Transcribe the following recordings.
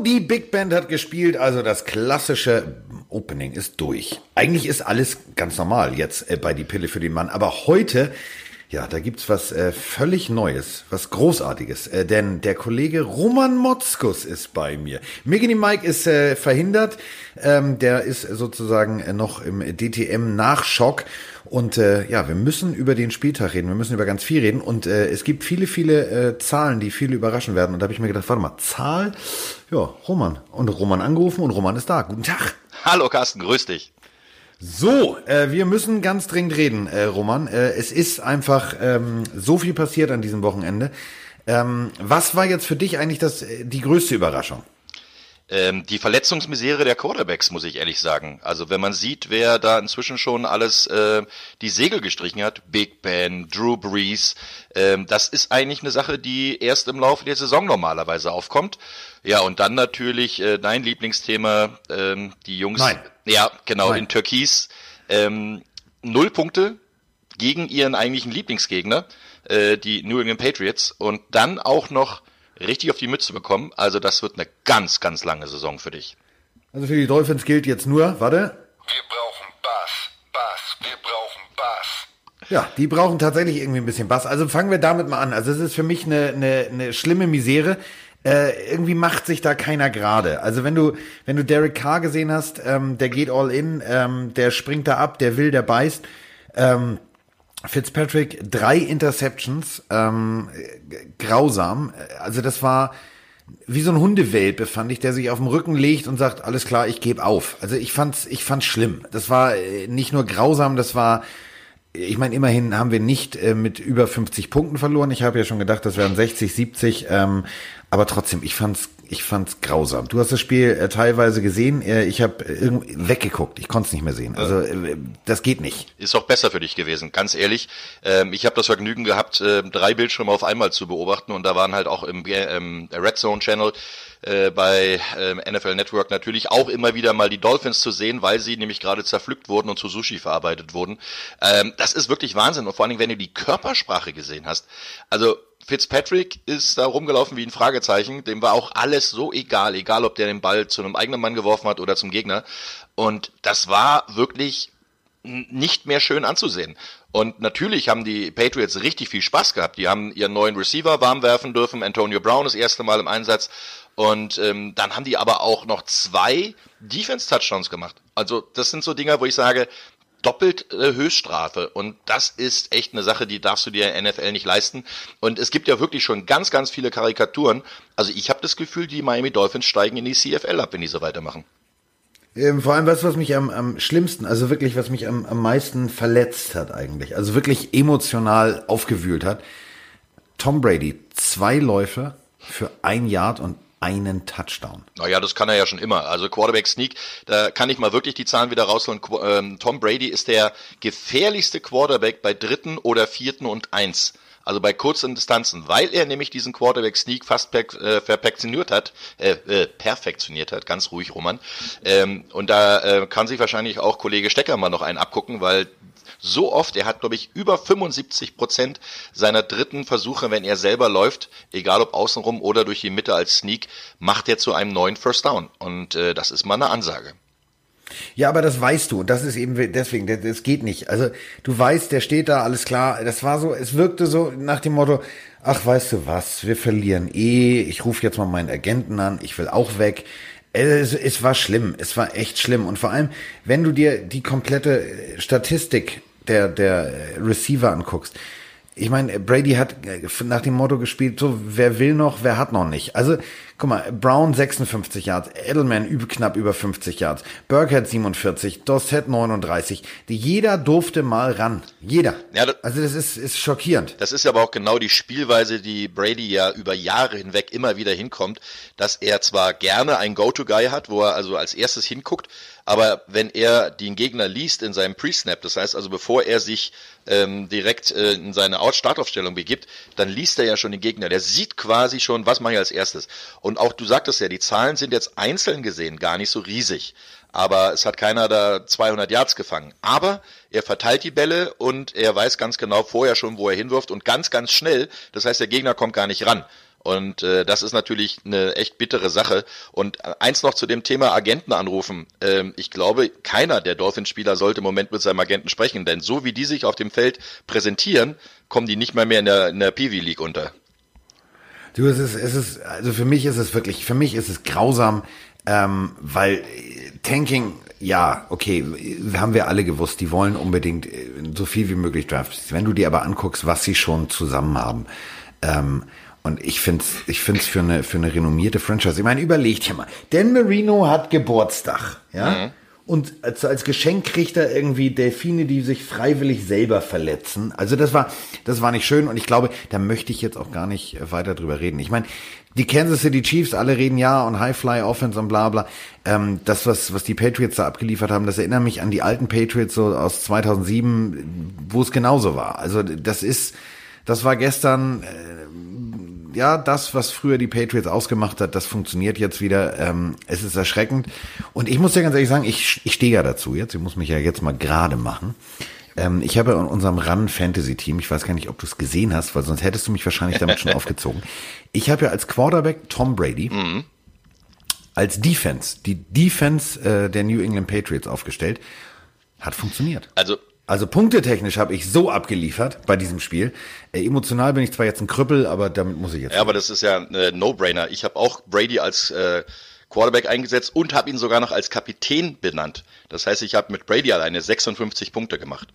Die Big Band hat gespielt, also das klassische Opening ist durch. Eigentlich ist alles ganz normal jetzt äh, bei Die Pille für den Mann, aber heute ja, da gibt's was äh, völlig Neues, was Großartiges. Äh, denn der Kollege Roman Motzkus ist bei mir. Migini Mike ist äh, verhindert. Ähm, der ist sozusagen äh, noch im DTM-Nachschock. Und äh, ja, wir müssen über den Spieltag reden. Wir müssen über ganz viel reden. Und äh, es gibt viele, viele äh, Zahlen, die viele überraschen werden. Und da habe ich mir gedacht, warte mal, Zahl? Ja, Roman. Und Roman angerufen und Roman ist da. Guten Tag. Hallo Carsten, grüß dich. So, äh, wir müssen ganz dringend reden, äh, Roman. Äh, es ist einfach ähm, so viel passiert an diesem Wochenende. Ähm, was war jetzt für dich eigentlich das, äh, die größte Überraschung? Ähm, die Verletzungsmisere der Quarterbacks, muss ich ehrlich sagen. Also wenn man sieht, wer da inzwischen schon alles äh, die Segel gestrichen hat, Big Ben, Drew Brees, ähm, das ist eigentlich eine Sache, die erst im Laufe der Saison normalerweise aufkommt. Ja, und dann natürlich äh, dein Lieblingsthema, ähm, die Jungs. Nein. Ja, genau, Nein. in Türkis. Ähm, null Punkte gegen ihren eigentlichen Lieblingsgegner, äh, die New England Patriots. Und dann auch noch richtig auf die Mütze bekommen. Also das wird eine ganz, ganz lange Saison für dich. Also für die Dolphins gilt jetzt nur, warte. Wir brauchen Bass, Bass, wir brauchen Bass. Ja, die brauchen tatsächlich irgendwie ein bisschen Bass. Also fangen wir damit mal an. Also es ist für mich eine, eine, eine schlimme Misere. Äh, irgendwie macht sich da keiner gerade. Also wenn du, wenn du Derek Carr gesehen hast, ähm, der geht all in, ähm, der springt da ab, der will, der beißt. Ähm, Fitzpatrick, drei Interceptions, ähm, grausam. Also das war wie so ein Hundewelpe, fand ich, der sich auf dem Rücken legt und sagt, alles klar, ich gebe auf. Also ich fand's, ich fand's schlimm. Das war äh, nicht nur grausam, das war, ich meine, immerhin haben wir nicht äh, mit über 50 Punkten verloren. Ich habe ja schon gedacht, das wären 60, 70. Ähm, aber trotzdem, ich fand's, ich fand's grausam. Du hast das Spiel äh, teilweise gesehen. Äh, ich habe äh, weggeguckt. Ich konnte es nicht mehr sehen. Also äh, das geht nicht. Ist auch besser für dich gewesen, ganz ehrlich. Ähm, ich habe das Vergnügen gehabt, äh, drei Bildschirme auf einmal zu beobachten und da waren halt auch im ähm, Red Zone Channel äh, bei ähm, NFL Network natürlich auch immer wieder mal die Dolphins zu sehen, weil sie nämlich gerade zerpflückt wurden und zu Sushi verarbeitet wurden. Ähm, das ist wirklich Wahnsinn und vor allen Dingen, wenn du die Körpersprache gesehen hast. Also Fitzpatrick ist da rumgelaufen wie ein Fragezeichen. Dem war auch alles so egal, egal ob der den Ball zu einem eigenen Mann geworfen hat oder zum Gegner. Und das war wirklich nicht mehr schön anzusehen. Und natürlich haben die Patriots richtig viel Spaß gehabt. Die haben ihren neuen Receiver warm werfen dürfen. Antonio Brown das erste Mal im Einsatz. Und ähm, dann haben die aber auch noch zwei Defense-Touchdowns gemacht. Also das sind so Dinger, wo ich sage, doppelt äh, Höchststrafe. Und das ist echt eine Sache, die darfst du dir in NFL nicht leisten. Und es gibt ja wirklich schon ganz, ganz viele Karikaturen. Also ich habe das Gefühl, die Miami Dolphins steigen in die CFL ab, wenn die so weitermachen. Ähm, vor allem, was, was mich am, am schlimmsten, also wirklich, was mich am, am meisten verletzt hat eigentlich, also wirklich emotional aufgewühlt hat. Tom Brady, zwei Läufe für ein Yard und einen Touchdown. Naja, das kann er ja schon immer. Also Quarterback Sneak, da kann ich mal wirklich die Zahlen wieder rausholen. Ähm, Tom Brady ist der gefährlichste Quarterback bei dritten oder vierten und eins. Also bei kurzen Distanzen, weil er nämlich diesen Quarterback Sneak fast per, äh, perfektioniert hat, äh, äh, perfektioniert hat, ganz ruhig, Roman. Ähm, und da äh, kann sich wahrscheinlich auch Kollege Stecker mal noch einen abgucken, weil so oft, er hat glaube ich über 75 Prozent seiner dritten Versuche, wenn er selber läuft, egal ob außenrum oder durch die Mitte als Sneak, macht er zu einem neuen First Down. Und äh, das ist mal eine Ansage. Ja, aber das weißt du. Das ist eben deswegen, das, das geht nicht. Also du weißt, der steht da, alles klar. Das war so, es wirkte so nach dem Motto, ach, weißt du was, wir verlieren eh, ich rufe jetzt mal meinen Agenten an, ich will auch weg. Es, es war schlimm, es war echt schlimm. Und vor allem, wenn du dir die komplette Statistik der, der Receiver anguckst, ich meine, Brady hat äh, nach dem Motto gespielt, so, wer will noch, wer hat noch nicht. Also, guck mal, Brown 56 Yards, Edelman über, knapp über 50 Yards, Burkhead 47, Dossett 39. Die, jeder durfte mal ran. Jeder. Ja, das- also, das ist, ist schockierend. Das ist aber auch genau die Spielweise, die Brady ja über Jahre hinweg immer wieder hinkommt, dass er zwar gerne einen Go-To-Guy hat, wo er also als erstes hinguckt, aber wenn er den Gegner liest in seinem Pre-Snap, das heißt also bevor er sich ähm, direkt äh, in seine Out-Startaufstellung begibt, dann liest er ja schon den Gegner. Der sieht quasi schon, was mache ich als erstes. Und auch du sagtest ja, die Zahlen sind jetzt einzeln gesehen gar nicht so riesig. Aber es hat keiner da 200 Yards gefangen. Aber er verteilt die Bälle und er weiß ganz genau vorher schon, wo er hinwirft und ganz, ganz schnell. Das heißt, der Gegner kommt gar nicht ran. Und äh, das ist natürlich eine echt bittere Sache. Und eins noch zu dem Thema Agenten anrufen. Ähm, ich glaube, keiner der Dolphins-Spieler sollte im Moment mit seinem Agenten sprechen, denn so wie die sich auf dem Feld präsentieren, kommen die nicht mal mehr in der, in der PV League unter. Du, es ist, es ist, also für mich ist es wirklich, für mich ist es grausam, ähm, weil Tanking, ja, okay, haben wir alle gewusst, die wollen unbedingt äh, so viel wie möglich Drafts. Wenn du dir aber anguckst, was sie schon zusammen haben, ähm, und ich find's, ich find's für eine, für eine renommierte Franchise. Ich meine, überlegt hier mal. Dan Marino hat Geburtstag, ja? Mhm. Und als, als Geschenk kriegt er irgendwie Delfine, die sich freiwillig selber verletzen. Also das war, das war nicht schön. Und ich glaube, da möchte ich jetzt auch gar nicht weiter drüber reden. Ich meine, die Kansas City Chiefs, alle reden ja und High Fly Offense und bla bla. Ähm, das, was, was die Patriots da abgeliefert haben, das erinnert mich an die alten Patriots so aus 2007, wo es genauso war. Also das ist, das war gestern, äh, ja, das, was früher die Patriots ausgemacht hat, das funktioniert jetzt wieder. Ähm, es ist erschreckend. Und ich muss dir ganz ehrlich sagen, ich, ich stehe ja dazu jetzt. Ich muss mich ja jetzt mal gerade machen. Ähm, ich habe in unserem Run Fantasy Team, ich weiß gar nicht, ob du es gesehen hast, weil sonst hättest du mich wahrscheinlich damit schon aufgezogen. Ich habe ja als Quarterback Tom Brady. Mhm. Als Defense, die Defense äh, der New England Patriots aufgestellt, hat funktioniert. Also also punktetechnisch habe ich so abgeliefert bei diesem Spiel. Äh, emotional bin ich zwar jetzt ein Krüppel, aber damit muss ich jetzt. Ja, aber das ist ja ein äh, No-Brainer. Ich habe auch Brady als äh, Quarterback eingesetzt und habe ihn sogar noch als Kapitän benannt. Das heißt, ich habe mit Brady alleine 56 Punkte gemacht.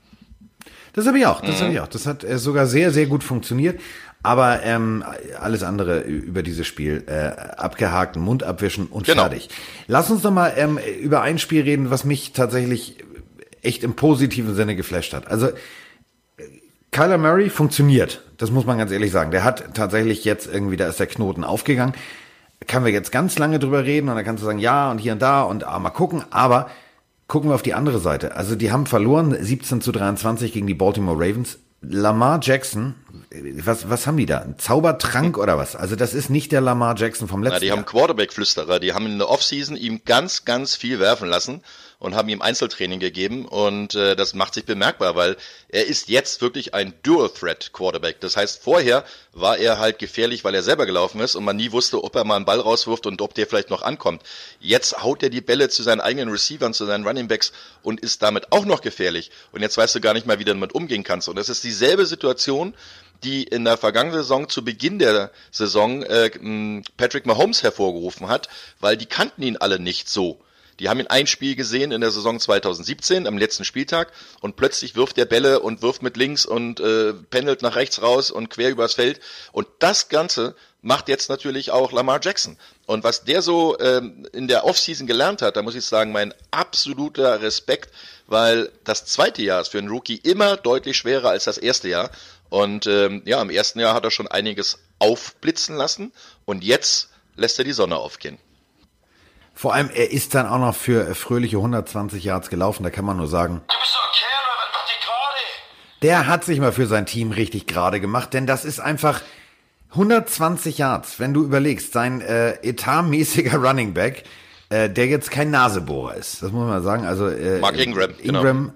Das habe ich auch. Das mhm. habe ich auch. Das hat äh, sogar sehr, sehr gut funktioniert. Aber ähm, alles andere über dieses Spiel äh, abgehakt, Mund abwischen und genau. fertig. Lass uns noch mal ähm, über ein Spiel reden, was mich tatsächlich echt im positiven Sinne geflasht hat. Also Kyler Murray funktioniert, das muss man ganz ehrlich sagen. Der hat tatsächlich jetzt irgendwie, da ist der Knoten aufgegangen. Kann wir jetzt ganz lange drüber reden und dann kannst du sagen, ja und hier und da und ah, mal gucken, aber gucken wir auf die andere Seite. Also die haben verloren 17 zu 23 gegen die Baltimore Ravens. Lamar Jackson, was, was haben die da? Ein Zaubertrank oder was? Also das ist nicht der Lamar Jackson vom letzten Na, die Jahr. haben Quarterback-Flüsterer, die haben in der Offseason ihm ganz, ganz viel werfen lassen und haben ihm Einzeltraining gegeben und äh, das macht sich bemerkbar, weil er ist jetzt wirklich ein Dual-Threat-Quarterback. Das heißt, vorher war er halt gefährlich, weil er selber gelaufen ist und man nie wusste, ob er mal einen Ball rauswirft und ob der vielleicht noch ankommt. Jetzt haut er die Bälle zu seinen eigenen Receivern, zu seinen Running Backs und ist damit auch noch gefährlich. Und jetzt weißt du gar nicht mal, wie du damit umgehen kannst. Und das ist dieselbe Situation, die in der vergangenen Saison zu Beginn der Saison äh, Patrick Mahomes hervorgerufen hat, weil die kannten ihn alle nicht so. Die haben ihn ein Spiel gesehen in der Saison 2017, am letzten Spieltag, und plötzlich wirft er Bälle und wirft mit links und äh, pendelt nach rechts raus und quer übers Feld. Und das Ganze macht jetzt natürlich auch Lamar Jackson. Und was der so ähm, in der Offseason gelernt hat, da muss ich sagen, mein absoluter Respekt, weil das zweite Jahr ist für einen Rookie immer deutlich schwerer als das erste Jahr. Und ähm, ja, im ersten Jahr hat er schon einiges aufblitzen lassen und jetzt lässt er die Sonne aufgehen. Vor allem, er ist dann auch noch für fröhliche 120 Yards gelaufen. Da kann man nur sagen. Du bist doch ein Kerl, mach dich gerade. Der hat sich mal für sein Team richtig gerade gemacht, denn das ist einfach 120 Yards, wenn du überlegst, sein äh, etatmäßiger Running Back, äh, der jetzt kein Nasebohrer ist. Das muss man sagen. Also äh, Mark Ingram, Ingram genau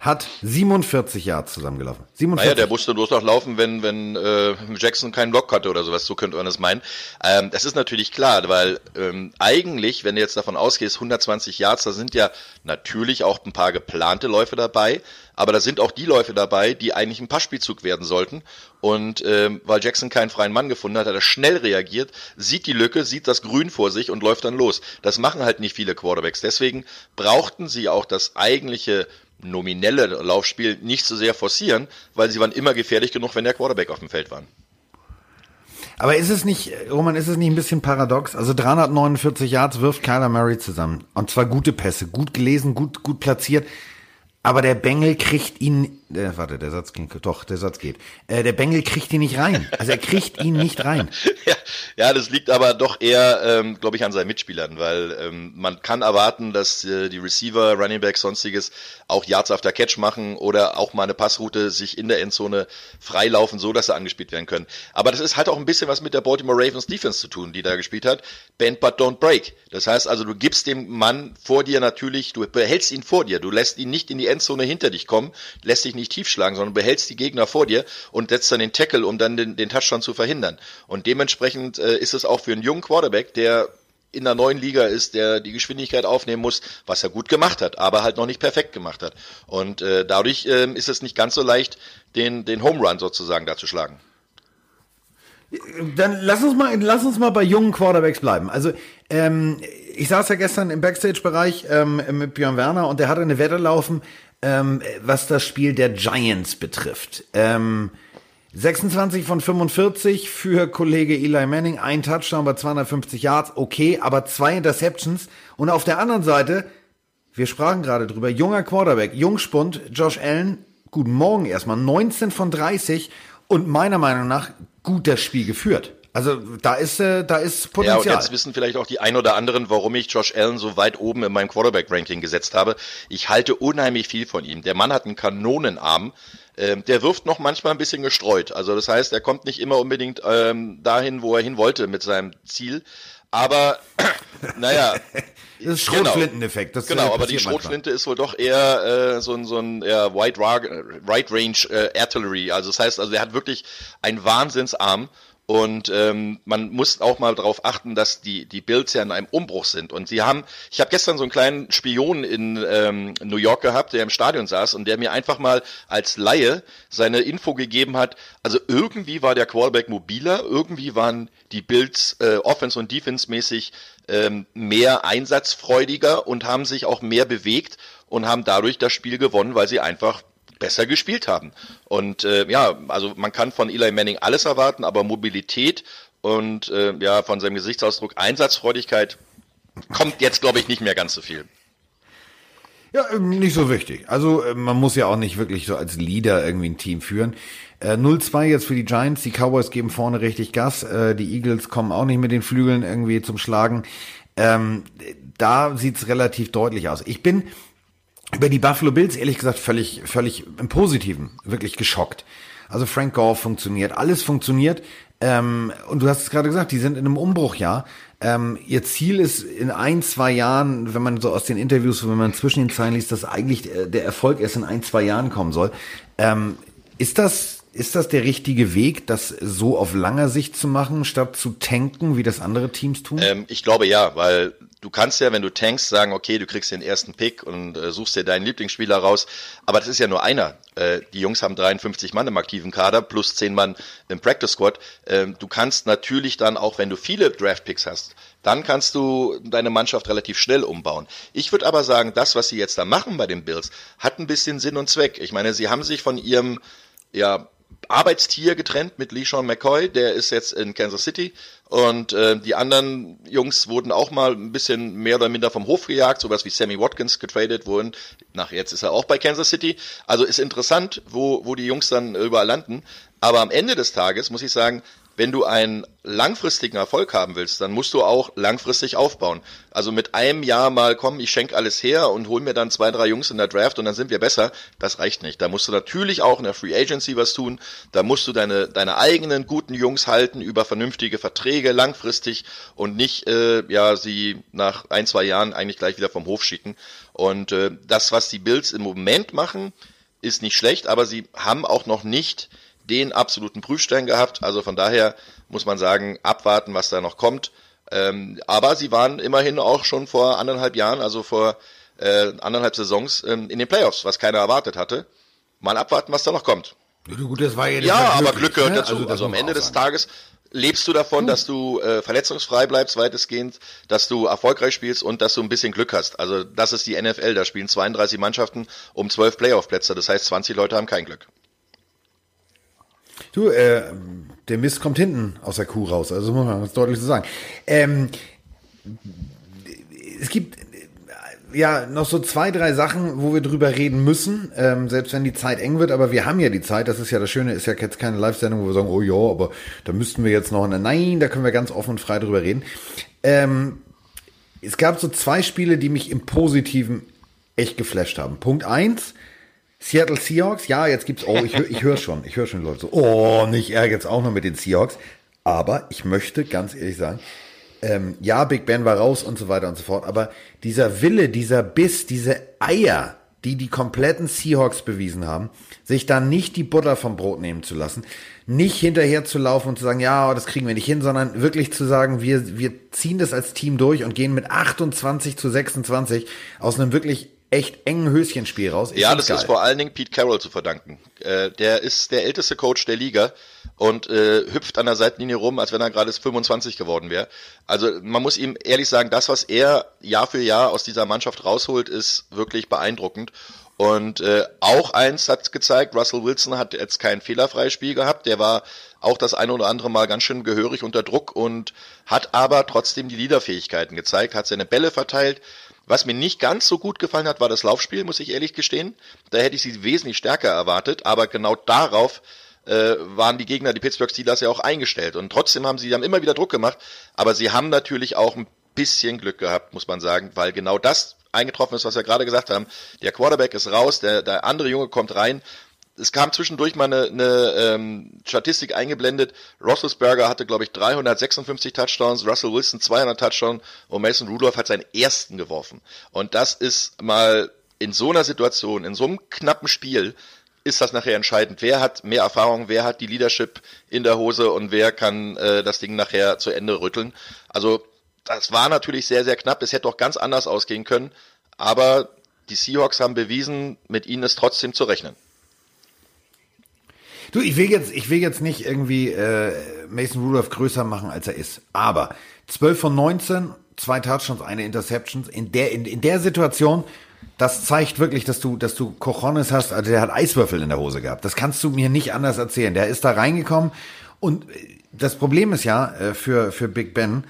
hat 47 Yards zusammengelaufen. 47. Naja, der musste bloß noch laufen, wenn, wenn äh, Jackson keinen Block hatte oder sowas, so könnte man es meinen. Ähm, das ist natürlich klar, weil ähm, eigentlich, wenn du jetzt davon ausgehst, 120 Yards, da sind ja natürlich auch ein paar geplante Läufe dabei, aber da sind auch die Läufe dabei, die eigentlich ein Passspielzug werden sollten. Und ähm, weil Jackson keinen freien Mann gefunden hat, hat er schnell reagiert, sieht die Lücke, sieht das Grün vor sich und läuft dann los. Das machen halt nicht viele Quarterbacks. Deswegen brauchten sie auch das eigentliche nominelle Laufspiel nicht so sehr forcieren, weil sie waren immer gefährlich genug, wenn der Quarterback auf dem Feld war. Aber ist es nicht, Roman, ist es nicht ein bisschen paradox? Also 349 Yards wirft Kyler Murray zusammen. Und zwar gute Pässe, gut gelesen, gut, gut platziert. Aber der Bengel kriegt ihn, äh, warte, der Satz ging, doch, der Satz geht. Äh, der Bengel kriegt ihn nicht rein. Also er kriegt ihn nicht rein. ja, ja, das liegt aber doch eher, ähm, glaube ich, an seinen Mitspielern, weil ähm, man kann erwarten, dass äh, die Receiver, Running Back, sonstiges auch Yards after Catch machen oder auch mal eine Passroute sich in der Endzone freilaufen, so dass sie angespielt werden können. Aber das ist halt auch ein bisschen was mit der Baltimore Ravens Defense zu tun, die da gespielt hat. Bend but don't break. Das heißt also, du gibst dem Mann vor dir natürlich, du behältst ihn vor dir, du lässt ihn nicht in die Endzone hinter dich kommen, lässt dich nicht nicht tief schlagen, sondern behältst die Gegner vor dir und setzt dann den Tackle, um dann den, den Touchdown zu verhindern. Und dementsprechend äh, ist es auch für einen jungen Quarterback, der in der neuen Liga ist, der die Geschwindigkeit aufnehmen muss, was er gut gemacht hat, aber halt noch nicht perfekt gemacht hat. Und äh, dadurch äh, ist es nicht ganz so leicht, den, den Home Run sozusagen da zu schlagen. Dann lass uns mal, lass uns mal bei jungen Quarterbacks bleiben. Also ähm, ich saß ja gestern im Backstage-Bereich ähm, mit Björn Werner und der hatte eine Wette laufen, ähm, was das Spiel der Giants betrifft. Ähm, 26 von 45 für Kollege Eli Manning, ein Touchdown bei 250 Yards, okay, aber zwei Interceptions. Und auf der anderen Seite, wir sprachen gerade drüber, junger Quarterback, Jungspund, Josh Allen, guten Morgen erstmal, 19 von 30 und meiner Meinung nach gut das Spiel geführt. Also da ist, äh, da ist Potenzial. Ja, und jetzt wissen vielleicht auch die ein oder anderen, warum ich Josh Allen so weit oben in meinem Quarterback-Ranking gesetzt habe. Ich halte unheimlich viel von ihm. Der Mann hat einen Kanonenarm. Ähm, der wirft noch manchmal ein bisschen gestreut. Also das heißt, er kommt nicht immer unbedingt ähm, dahin, wo er hin wollte mit seinem Ziel. Aber naja. Das ist Schrotflinteneffekt. Das genau, aber die Schrotflinte manchmal. ist wohl doch eher äh, so ein, so ein eher Wide, Range äh, Artillery. Also das heißt, also er hat wirklich einen Wahnsinnsarm und ähm, man muss auch mal darauf achten, dass die, die Bills ja in einem Umbruch sind. Und sie haben, ich habe gestern so einen kleinen Spion in ähm, New York gehabt, der im Stadion saß und der mir einfach mal als Laie seine Info gegeben hat. Also irgendwie war der Quarterback mobiler, irgendwie waren die Bills äh, Offense und Defense mäßig ähm, mehr einsatzfreudiger und haben sich auch mehr bewegt und haben dadurch das Spiel gewonnen, weil sie einfach besser gespielt haben. Und äh, ja, also man kann von Eli Manning alles erwarten, aber Mobilität und äh, ja, von seinem Gesichtsausdruck Einsatzfreudigkeit kommt jetzt, glaube ich, nicht mehr ganz so viel. Ja, ähm, nicht so wichtig. Also äh, man muss ja auch nicht wirklich so als Leader irgendwie ein Team führen. Äh, 0-2 jetzt für die Giants, die Cowboys geben vorne richtig Gas, äh, die Eagles kommen auch nicht mit den Flügeln irgendwie zum Schlagen. Ähm, da sieht's relativ deutlich aus. Ich bin über die Buffalo Bills ehrlich gesagt völlig, völlig im Positiven, wirklich geschockt. Also Frank Gore funktioniert, alles funktioniert. Ähm, und du hast es gerade gesagt, die sind in einem Umbruchjahr. Ähm, ihr Ziel ist in ein, zwei Jahren, wenn man so aus den Interviews, wenn man zwischen den Zeilen liest, dass eigentlich der Erfolg erst in ein, zwei Jahren kommen soll. Ähm, ist das ist das der richtige Weg, das so auf langer Sicht zu machen, statt zu tanken, wie das andere Teams tun? Ähm, ich glaube ja, weil du kannst ja, wenn du tankst, sagen, okay, du kriegst den ersten Pick und äh, suchst dir deinen Lieblingsspieler raus. Aber das ist ja nur einer. Äh, die Jungs haben 53 Mann im aktiven Kader plus 10 Mann im Practice Squad. Ähm, du kannst natürlich dann auch, wenn du viele Draft Picks hast, dann kannst du deine Mannschaft relativ schnell umbauen. Ich würde aber sagen, das, was sie jetzt da machen bei den Bills, hat ein bisschen Sinn und Zweck. Ich meine, sie haben sich von ihrem ja, Arbeitstier getrennt mit Lee Sean McCoy, der ist jetzt in Kansas City und äh, die anderen Jungs wurden auch mal ein bisschen mehr oder minder vom Hof gejagt, sowas wie Sammy Watkins getradet wurden. Nach jetzt ist er auch bei Kansas City. Also ist interessant, wo, wo die Jungs dann überall landen. Aber am Ende des Tages muss ich sagen, wenn du einen langfristigen Erfolg haben willst, dann musst du auch langfristig aufbauen. Also mit einem Jahr mal kommen, ich schenke alles her und hol mir dann zwei, drei Jungs in der Draft und dann sind wir besser, das reicht nicht. Da musst du natürlich auch in der Free Agency was tun. Da musst du deine, deine eigenen guten Jungs halten über vernünftige Verträge langfristig und nicht äh, ja sie nach ein, zwei Jahren eigentlich gleich wieder vom Hof schicken. Und äh, das, was die Bills im Moment machen, ist nicht schlecht, aber sie haben auch noch nicht den absoluten Prüfstein gehabt. Also von daher muss man sagen, abwarten, was da noch kommt. Ähm, aber sie waren immerhin auch schon vor anderthalb Jahren, also vor äh, anderthalb Saisons ähm, in den Playoffs, was keiner erwartet hatte. Mal abwarten, was da noch kommt. Gut, das war ja, ja aber Glück gehört ne? dazu. Also, also am Ende des Tages lebst du davon, dass du äh, verletzungsfrei bleibst weitestgehend, dass du erfolgreich spielst und dass du ein bisschen Glück hast. Also das ist die NFL, da spielen 32 Mannschaften um 12 Playoff-Plätze. Das heißt, 20 Leute haben kein Glück. Du, äh, der Mist kommt hinten aus der Kuh raus, also muss man ganz deutlich so sagen. Ähm, es gibt äh, ja noch so zwei, drei Sachen, wo wir drüber reden müssen, ähm, selbst wenn die Zeit eng wird, aber wir haben ja die Zeit, das ist ja das Schöne, ist ja jetzt keine Live-Sendung, wo wir sagen, oh ja, aber da müssten wir jetzt noch, nein, da können wir ganz offen und frei drüber reden. Ähm, es gab so zwei Spiele, die mich im Positiven echt geflasht haben. Punkt eins, Seattle Seahawks, ja, jetzt gibt's, oh, ich, ich höre schon, ich höre schon Leute so, oh, nicht er jetzt auch noch mit den Seahawks. Aber ich möchte ganz ehrlich sagen, ähm, ja, Big Ben war raus und so weiter und so fort, aber dieser Wille, dieser Biss, diese Eier, die die kompletten Seahawks bewiesen haben, sich dann nicht die Butter vom Brot nehmen zu lassen, nicht hinterher zu laufen und zu sagen, ja, das kriegen wir nicht hin, sondern wirklich zu sagen, wir, wir ziehen das als Team durch und gehen mit 28 zu 26 aus einem wirklich echt engen Höschenspiel raus. Ich ja, das geil. ist vor allen Dingen Pete Carroll zu verdanken. Äh, der ist der älteste Coach der Liga und äh, hüpft an der Seitenlinie rum, als wenn er gerade 25 geworden wäre. Also man muss ihm ehrlich sagen, das, was er Jahr für Jahr aus dieser Mannschaft rausholt, ist wirklich beeindruckend. Und äh, auch eins hat gezeigt, Russell Wilson hat jetzt kein fehlerfreies Spiel gehabt. Der war auch das eine oder andere Mal ganz schön gehörig unter Druck und hat aber trotzdem die Leaderfähigkeiten gezeigt, hat seine Bälle verteilt, was mir nicht ganz so gut gefallen hat, war das Laufspiel, muss ich ehrlich gestehen. Da hätte ich sie wesentlich stärker erwartet, aber genau darauf äh, waren die Gegner, die Pittsburgh Steelers ja auch eingestellt. Und trotzdem haben sie haben immer wieder Druck gemacht, aber sie haben natürlich auch ein bisschen Glück gehabt, muss man sagen, weil genau das eingetroffen ist, was wir gerade gesagt haben. Der Quarterback ist raus, der, der andere Junge kommt rein es kam zwischendurch mal eine, eine ähm, Statistik eingeblendet. Roethlisberger hatte, glaube ich, 356 Touchdowns, Russell Wilson 200 Touchdowns und Mason Rudolph hat seinen ersten geworfen. Und das ist mal in so einer Situation, in so einem knappen Spiel, ist das nachher entscheidend. Wer hat mehr Erfahrung, wer hat die Leadership in der Hose und wer kann äh, das Ding nachher zu Ende rütteln. Also das war natürlich sehr, sehr knapp. Es hätte auch ganz anders ausgehen können. Aber die Seahawks haben bewiesen, mit ihnen ist trotzdem zu rechnen. Du, ich will jetzt, ich will jetzt nicht irgendwie äh, Mason Rudolph größer machen, als er ist. Aber 12 von 19, zwei Touchdowns, eine Interceptions. In der, in, in der Situation, das zeigt wirklich, dass du, dass du Cojones hast. Also der hat Eiswürfel in der Hose gehabt. Das kannst du mir nicht anders erzählen. Der ist da reingekommen. Und das Problem ist ja äh, für, für Big Ben,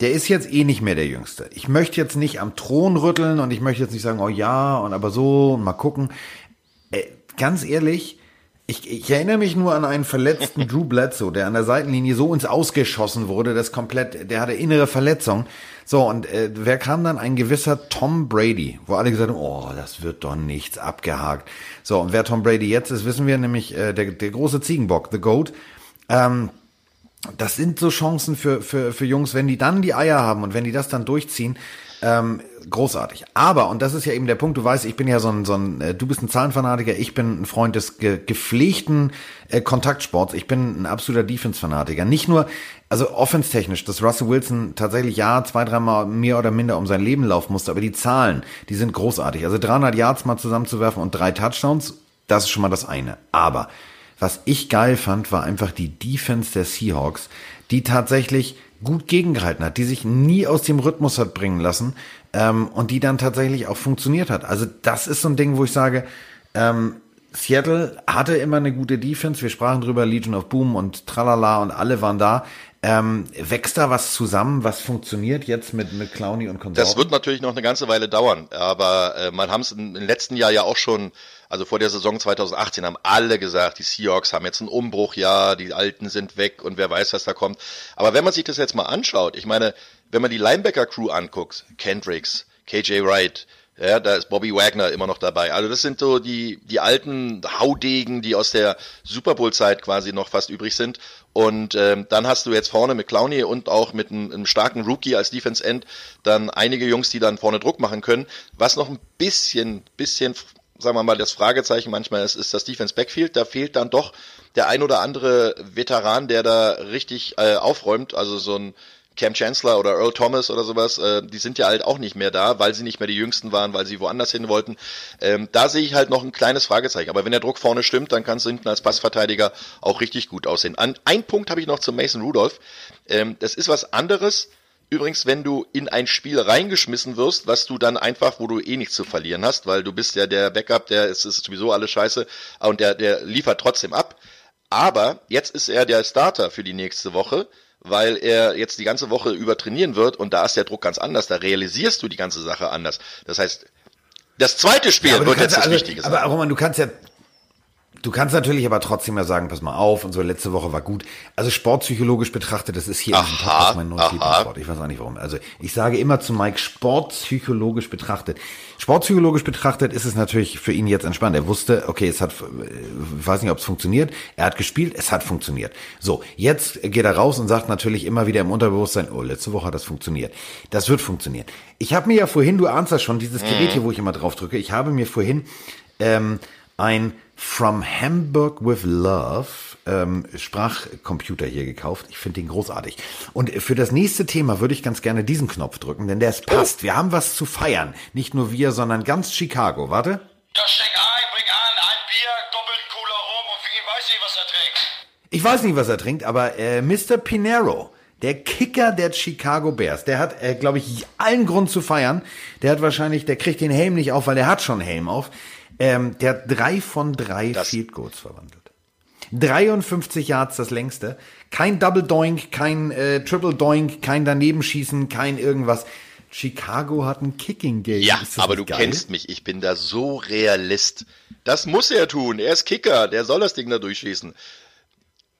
der ist jetzt eh nicht mehr der Jüngste. Ich möchte jetzt nicht am Thron rütteln und ich möchte jetzt nicht sagen, oh ja, und aber so und mal gucken. Äh, ganz ehrlich, ich, ich erinnere mich nur an einen verletzten Drew Bledsoe, der an der Seitenlinie so ins Ausgeschossen wurde, das komplett, der hatte innere Verletzung. So, und äh, wer kam dann? Ein gewisser Tom Brady, wo alle gesagt haben, oh, das wird doch nichts abgehakt. So, und wer Tom Brady jetzt ist, wissen wir nämlich, äh, der, der große Ziegenbock, The Goat. Ähm, das sind so Chancen für, für, für Jungs, wenn die dann die Eier haben und wenn die das dann durchziehen, ähm, großartig. Aber, und das ist ja eben der Punkt, du weißt, ich bin ja so ein, so ein äh, du bist ein Zahlenfanatiker, ich bin ein Freund des ge gepflegten äh, Kontaktsports, ich bin ein absoluter Defense-Fanatiker. Nicht nur, also offenstechnisch, dass Russell Wilson tatsächlich ja zwei, dreimal mehr oder minder um sein Leben laufen musste, aber die Zahlen, die sind großartig. Also 300 Yards mal zusammenzuwerfen und drei Touchdowns, das ist schon mal das eine. Aber was ich geil fand, war einfach die Defense der Seahawks, die tatsächlich gut gegengehalten hat, die sich nie aus dem Rhythmus hat bringen lassen ähm, und die dann tatsächlich auch funktioniert hat. Also das ist so ein Ding, wo ich sage, ähm, Seattle hatte immer eine gute Defense. Wir sprachen drüber, Legion of Boom und Tralala und alle waren da. Ähm, wächst da was zusammen, was funktioniert jetzt mit, mit Clowny und Konsorten? Das wird natürlich noch eine ganze Weile dauern, aber äh, man haben es im letzten Jahr ja auch schon also vor der Saison 2018 haben alle gesagt, die Seahawks haben jetzt einen Umbruch, ja, die Alten sind weg und wer weiß, was da kommt. Aber wenn man sich das jetzt mal anschaut, ich meine, wenn man die Linebacker-Crew anguckt, Kendricks, KJ Wright, ja, da ist Bobby Wagner immer noch dabei. Also das sind so die, die alten Haudegen, die aus der Super Bowl-Zeit quasi noch fast übrig sind. Und ähm, dann hast du jetzt vorne mit Clowney und auch mit einem, einem starken Rookie als Defense End dann einige Jungs, die dann vorne Druck machen können. Was noch ein bisschen, bisschen sagen wir mal, das Fragezeichen manchmal ist, ist das Defense Backfield. Da fehlt dann doch der ein oder andere Veteran, der da richtig äh, aufräumt. Also so ein Cam Chancellor oder Earl Thomas oder sowas, äh, die sind ja halt auch nicht mehr da, weil sie nicht mehr die Jüngsten waren, weil sie woanders hin wollten. Ähm, da sehe ich halt noch ein kleines Fragezeichen. Aber wenn der Druck vorne stimmt, dann kannst du hinten als Passverteidiger auch richtig gut aussehen. An, ein Punkt habe ich noch zu Mason Rudolph. Ähm, das ist was anderes Übrigens, wenn du in ein Spiel reingeschmissen wirst, was du dann einfach, wo du eh nichts zu verlieren hast, weil du bist ja der Backup, der ist, ist sowieso alles scheiße und der, der liefert trotzdem ab. Aber jetzt ist er der Starter für die nächste Woche, weil er jetzt die ganze Woche über trainieren wird und da ist der Druck ganz anders, da realisierst du die ganze Sache anders. Das heißt, das zweite Spiel ja, wird jetzt das also, Wichtige sein. Aber Roman, du kannst ja Du kannst natürlich aber trotzdem ja sagen, pass mal auf und so, letzte Woche war gut. Also sportpsychologisch betrachtet, das ist hier Aha, Podcast mein neues. Lieblingswort. Ich weiß auch nicht warum. Also ich sage immer zu Mike, sportpsychologisch betrachtet. Sportpsychologisch betrachtet ist es natürlich für ihn jetzt entspannt. Er wusste, okay, es hat, äh, ich weiß nicht, ob es funktioniert. Er hat gespielt, es hat funktioniert. So, jetzt geht er raus und sagt natürlich immer wieder im Unterbewusstsein, oh, letzte Woche hat das funktioniert. Das wird funktionieren. Ich habe mir ja vorhin, du ahnst das schon, dieses Gerät hier, wo ich immer drauf drücke, ich habe mir vorhin ähm, ein From Hamburg with Love ähm, Sprachcomputer hier gekauft. Ich finde den großartig. Und für das nächste Thema würde ich ganz gerne diesen Knopf drücken, denn der ist passt. Wir haben was zu feiern. Nicht nur wir, sondern ganz Chicago. Warte. Ja, steck ein, bring an, ein Bier, doppelten Cola rum und ihn weiß nicht, was er trinkt. Ich weiß nicht, was er trinkt, aber äh, Mr. Pinero, der Kicker der Chicago Bears, der hat, äh, glaube ich, allen Grund zu feiern. Der hat wahrscheinlich, der kriegt den Helm nicht auf, weil der hat schon Helm auf. Ähm, der hat drei von drei Das- Field Goals verwandelt. 53 Yards das längste. Kein Double Doink, kein äh, Triple Doink, kein Danebenschießen, kein irgendwas. Chicago hat ein Kicking Game. Ja, aber du geil? kennst mich, ich bin da so Realist. Das muss er tun. Er ist Kicker, der soll das Ding da durchschießen.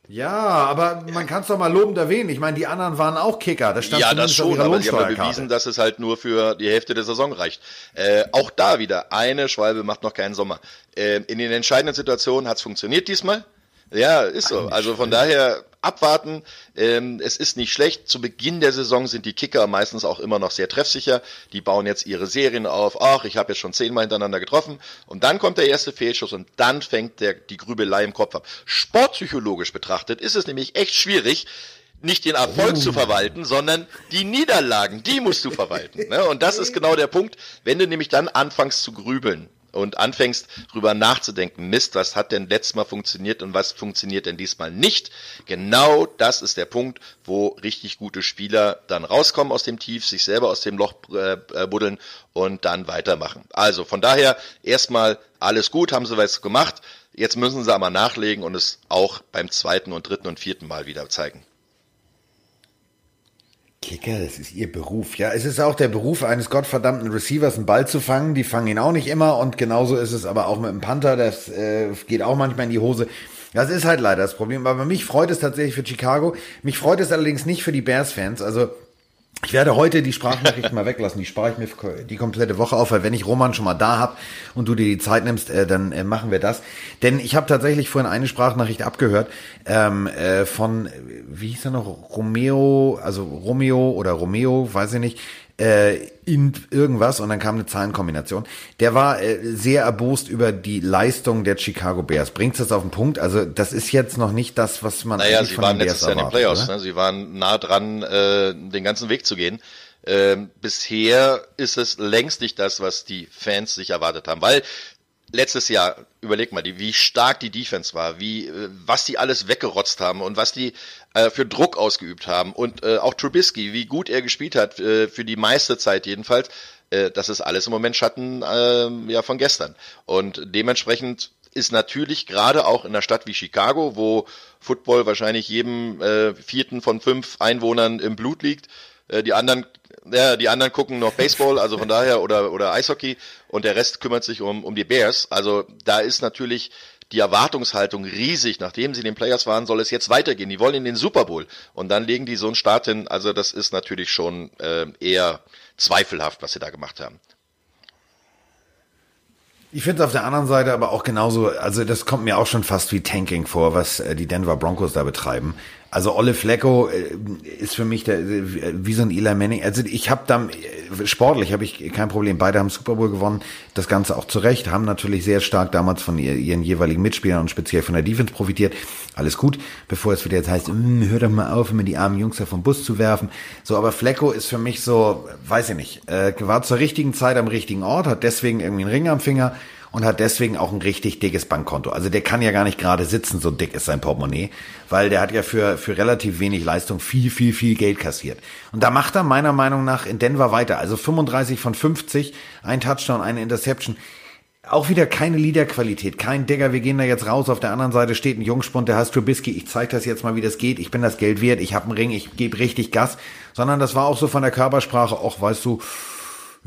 Ja, aber man kann es doch mal lobend erwähnen. Ich meine, die anderen waren auch Kicker. Das stand Ja, das schon, aber sie haben ja bewiesen, dass es halt nur für die Hälfte der Saison reicht. Äh, auch da wieder, eine Schwalbe macht noch keinen Sommer. Äh, in den entscheidenden Situationen hat's funktioniert diesmal. Ja, ist so. Also von daher abwarten. Ähm, es ist nicht schlecht. Zu Beginn der Saison sind die Kicker meistens auch immer noch sehr treffsicher. Die bauen jetzt ihre Serien auf. Ach, ich habe jetzt schon zehnmal hintereinander getroffen. Und dann kommt der erste Fehlschuss und dann fängt der, die Grübelei im Kopf ab. Sportpsychologisch betrachtet ist es nämlich echt schwierig, nicht den Erfolg zu verwalten, sondern die Niederlagen, die musst du verwalten. Ne? Und das ist genau der Punkt, wenn du nämlich dann anfängst zu grübeln und anfängst drüber nachzudenken, Mist, was hat denn letztes Mal funktioniert und was funktioniert denn diesmal nicht? Genau das ist der Punkt, wo richtig gute Spieler dann rauskommen aus dem Tief, sich selber aus dem Loch äh, äh, buddeln und dann weitermachen. Also von daher erstmal alles gut, haben sie was gemacht. Jetzt müssen sie aber nachlegen und es auch beim zweiten und dritten und vierten Mal wieder zeigen. Kicker, das ist ihr Beruf. Ja, es ist auch der Beruf eines gottverdammten Receivers, einen Ball zu fangen. Die fangen ihn auch nicht immer und genauso ist es aber auch mit dem Panther. Das äh, geht auch manchmal in die Hose. Das ist halt leider das Problem. Aber mich freut es tatsächlich für Chicago. Mich freut es allerdings nicht für die Bears-Fans. Also ich werde heute die Sprachnachrichten mal weglassen. Die spare ich mir die komplette Woche auf, weil wenn ich Roman schon mal da hab und du dir die Zeit nimmst, äh, dann äh, machen wir das. Denn ich habe tatsächlich vorhin eine Sprachnachricht abgehört ähm, äh, von, äh, wie hieß er noch, Romeo, also Romeo oder Romeo, weiß ich nicht, äh, in irgendwas und dann kam eine Zahlenkombination. Der war äh, sehr erbost über die Leistung der Chicago Bears. Bringt's das auf den Punkt? Also das ist jetzt noch nicht das, was man Naja, eigentlich sie von waren den letztes Bears Jahr in den erwartet, Playoffs, ne? sie waren nah dran, äh, den ganzen Weg zu gehen. Ähm, bisher ist es längst nicht das, was die Fans sich erwartet haben, weil letztes Jahr, überleg mal, die, wie stark die Defense war, wie, äh, was die alles weggerotzt haben und was die äh, für Druck ausgeübt haben und äh, auch Trubisky, wie gut er gespielt hat, äh, für die meiste Zeit jedenfalls, äh, das ist alles im Moment Schatten äh, ja, von gestern. Und dementsprechend ist natürlich gerade auch in einer Stadt wie Chicago, wo Football wahrscheinlich jedem äh, vierten von fünf Einwohnern im Blut liegt, äh, die anderen ja, die anderen gucken noch Baseball, also von daher, oder, oder Eishockey, und der Rest kümmert sich um, um die Bears. Also da ist natürlich die Erwartungshaltung riesig. Nachdem sie in den Players waren, soll es jetzt weitergehen. Die wollen in den Super Bowl. Und dann legen die so einen Start hin. Also das ist natürlich schon äh, eher zweifelhaft, was sie da gemacht haben. Ich finde es auf der anderen Seite aber auch genauso, also das kommt mir auch schon fast wie Tanking vor, was äh, die Denver Broncos da betreiben. Also Olle Flecko äh, ist für mich der, wie so ein Eli Manning. Also ich habe da äh, sportlich habe ich kein Problem. Beide haben Super Bowl gewonnen, das Ganze auch zu Recht, haben natürlich sehr stark damals von ihr- ihren jeweiligen Mitspielern und speziell von der Defense profitiert. Alles gut, bevor es wieder jetzt heißt, "Mm, hör doch mal auf, immer die armen Jungs da vom Bus zu werfen. So, aber Flecko ist für mich so, weiß ich nicht, äh, war zur richtigen Zeit am richtigen Ort, hat deswegen irgendwie einen Ring am Finger und hat deswegen auch ein richtig dickes Bankkonto. Also der kann ja gar nicht gerade sitzen, so dick ist sein Portemonnaie, weil der hat ja für, für relativ wenig Leistung viel, viel, viel Geld kassiert. Und da macht er meiner Meinung nach in Denver weiter. Also 35 von 50, ein Touchdown, eine Interception. Auch wieder keine Leaderqualität, kein Digger, wir gehen da jetzt raus, auf der anderen Seite steht ein Jungspund, der heißt Trubisky, ich zeig das jetzt mal, wie das geht, ich bin das Geld wert, ich habe einen Ring, ich gebe richtig Gas, sondern das war auch so von der Körpersprache, auch weißt du,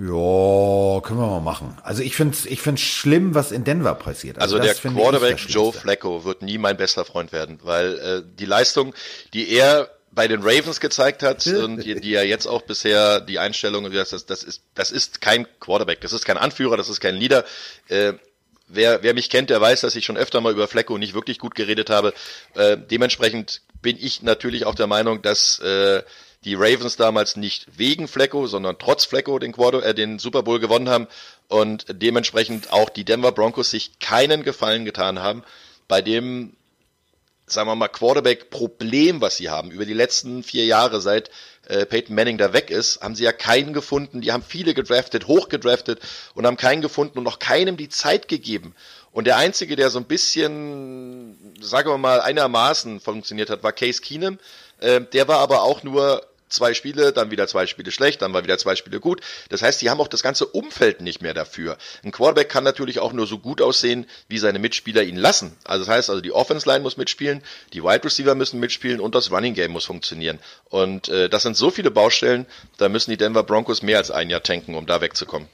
Ja, können wir mal machen. Also ich finde es ich find's schlimm, was in Denver passiert. Also, Also, der Quarterback Joe. Flacco wird nie mein bester Freund werden, weil äh, die Leistung, die er bei den Ravens gezeigt hat und die, die er jetzt auch bisher die Einstellung, das, das, das ist das ist kein Quarterback, das ist kein Anführer, das ist kein Leader. Äh, wer, wer mich kennt, der weiß, dass ich schon öfter mal über Flacco nicht wirklich gut geredet habe. Äh, dementsprechend bin ich natürlich auch der Meinung, dass äh, die Ravens damals nicht wegen Flacco, sondern trotz Flacco den, Quarter, äh, den Super Bowl gewonnen haben und dementsprechend auch die Denver Broncos sich keinen Gefallen getan haben, bei dem sagen wir mal, Quarterback-Problem, was sie haben, über die letzten vier Jahre, seit äh, Peyton Manning da weg ist, haben sie ja keinen gefunden. Die haben viele gedraftet, hoch gedraftet und haben keinen gefunden und noch keinem die Zeit gegeben. Und der Einzige, der so ein bisschen, sagen wir mal, einermaßen funktioniert hat, war Case Keenum. Äh, der war aber auch nur zwei Spiele, dann wieder zwei Spiele schlecht, dann war wieder zwei Spiele gut. Das heißt, die haben auch das ganze Umfeld nicht mehr dafür. Ein Quarterback kann natürlich auch nur so gut aussehen, wie seine Mitspieler ihn lassen. Also das heißt, also die Offense Line muss mitspielen, die Wide Receiver müssen mitspielen und das Running Game muss funktionieren. Und äh, das sind so viele Baustellen, da müssen die Denver Broncos mehr als ein Jahr tanken, um da wegzukommen.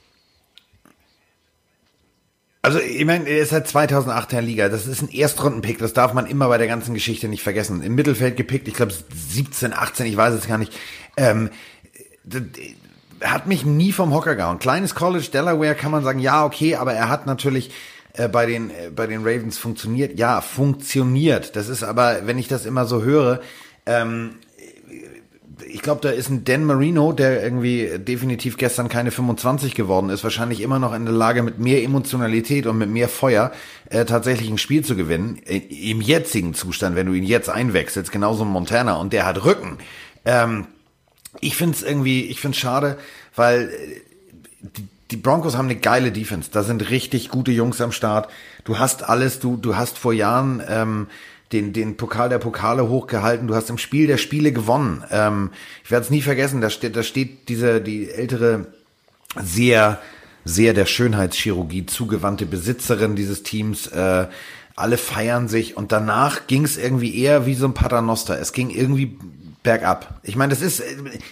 Also, ich meine, er ist seit 2008 in der Liga. Das ist ein Erstrundenpick. Das darf man immer bei der ganzen Geschichte nicht vergessen. Im Mittelfeld gepickt, ich glaube 17, 18, ich weiß es gar nicht. Ähm, hat mich nie vom Hocker gehauen. Kleines College, Delaware, kann man sagen, ja, okay, aber er hat natürlich äh, bei den äh, bei den Ravens funktioniert. Ja, funktioniert. Das ist aber, wenn ich das immer so höre, ähm, ich glaube, da ist ein Dan Marino, der irgendwie definitiv gestern keine 25 geworden ist, wahrscheinlich immer noch in der Lage, mit mehr Emotionalität und mit mehr Feuer äh, tatsächlich ein Spiel zu gewinnen. I- Im jetzigen Zustand, wenn du ihn jetzt einwechselst, genauso ein Montana und der hat Rücken. Ähm, ich finde es irgendwie, ich finde schade, weil äh, die, die Broncos haben eine geile Defense. Da sind richtig gute Jungs am Start. Du hast alles, du, du hast vor Jahren ähm, den, den Pokal der Pokale hochgehalten. Du hast im Spiel der Spiele gewonnen. Ähm, ich werde es nie vergessen, da steht, da steht diese, die ältere, sehr, sehr der Schönheitschirurgie zugewandte Besitzerin dieses Teams. Äh, alle feiern sich und danach ging es irgendwie eher wie so ein Paternoster. Es ging irgendwie bergab. Ich meine, das ist,